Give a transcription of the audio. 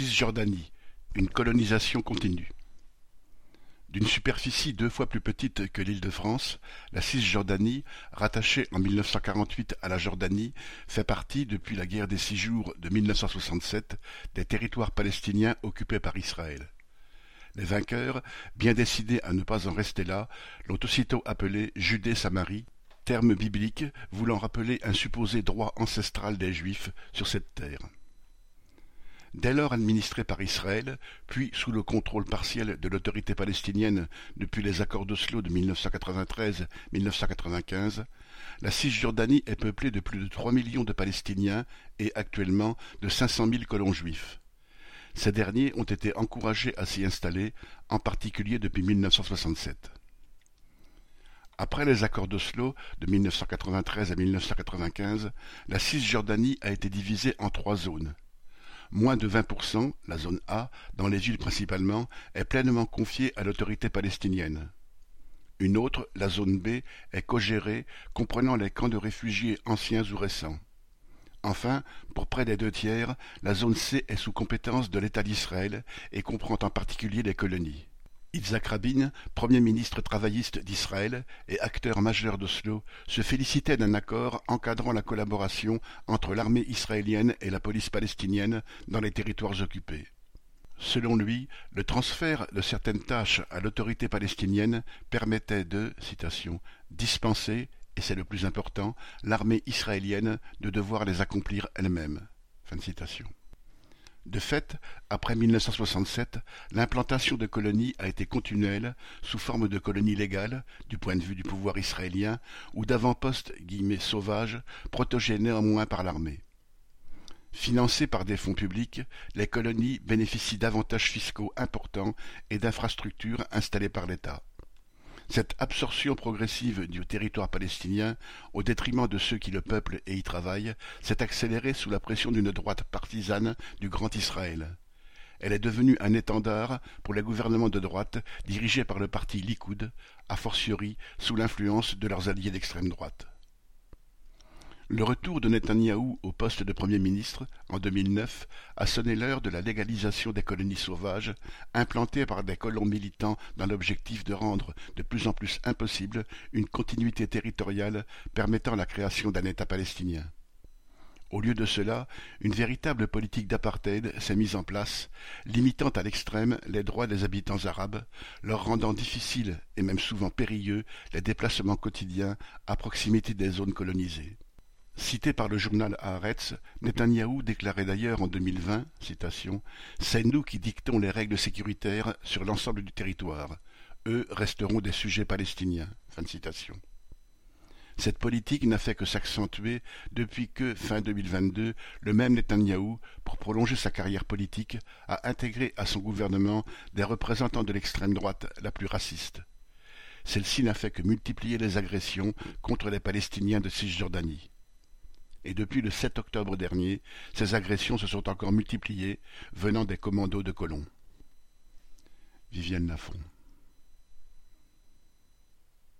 Cisjordanie, une colonisation continue. D'une superficie deux fois plus petite que l'Île-de-France, la Cisjordanie, rattachée en 1948 à la Jordanie, fait partie, depuis la guerre des Six Jours de 1967, des territoires palestiniens occupés par Israël. Les vainqueurs, bien décidés à ne pas en rester là, l'ont aussitôt appelée Judée-Samarie, terme biblique voulant rappeler un supposé droit ancestral des Juifs sur cette terre. Dès lors administrée par Israël, puis sous le contrôle partiel de l'autorité palestinienne depuis les accords d'Oslo de 1993-1995, la Cisjordanie est peuplée de plus de trois millions de Palestiniens et actuellement de cinq cent mille colons juifs. Ces derniers ont été encouragés à s'y installer, en particulier depuis 1967. Après les accords d'Oslo de 1993 à 1995, la Cisjordanie a été divisée en trois zones. Moins de 20%, la zone A, dans les îles principalement, est pleinement confiée à l'autorité palestinienne. Une autre, la zone B, est cogérée, comprenant les camps de réfugiés anciens ou récents. Enfin, pour près des deux tiers, la zone C est sous compétence de l'État d'Israël et comprend en particulier les colonies. Yitzhak Rabin, premier ministre travailliste d'Israël et acteur majeur d'Oslo, se félicitait d'un accord encadrant la collaboration entre l'armée israélienne et la police palestinienne dans les territoires occupés. Selon lui, le transfert de certaines tâches à l'autorité palestinienne permettait de citation, dispenser, et c'est le plus important, l'armée israélienne de devoir les accomplir elle-même. De fait, après 1967, l'implantation de colonies a été continuelle, sous forme de colonies légales, du point de vue du pouvoir israélien, ou d'avant-postes sauvages, protégés néanmoins par l'armée. Financées par des fonds publics, les colonies bénéficient d'avantages fiscaux importants et d'infrastructures installées par l'État. Cette absorption progressive du territoire palestinien, au détriment de ceux qui le peuplent et y travaillent, s'est accélérée sous la pression d'une droite partisane du Grand Israël. Elle est devenue un étendard pour les gouvernements de droite dirigés par le parti Likoud, a fortiori sous l'influence de leurs alliés d'extrême droite. Le retour de Netanyahou au poste de Premier ministre, en 2009, a sonné l'heure de la légalisation des colonies sauvages, implantées par des colons militants dans l'objectif de rendre de plus en plus impossible une continuité territoriale permettant la création d'un État palestinien. Au lieu de cela, une véritable politique d'apartheid s'est mise en place, limitant à l'extrême les droits des habitants arabes, leur rendant difficiles et même souvent périlleux les déplacements quotidiens à proximité des zones colonisées. Cité par le journal Haaretz, Netanyahou déclarait d'ailleurs en 2020, citation, C'est nous qui dictons les règles sécuritaires sur l'ensemble du territoire. Eux resteront des sujets palestiniens. Cette politique n'a fait que s'accentuer depuis que, fin 2022, le même Netanyahou, pour prolonger sa carrière politique, a intégré à son gouvernement des représentants de l'extrême droite la plus raciste. Celle-ci n'a fait que multiplier les agressions contre les Palestiniens de Cisjordanie et depuis le 7 octobre dernier, ces agressions se sont encore multipliées, venant des commandos de colons. Vivienne Lafont.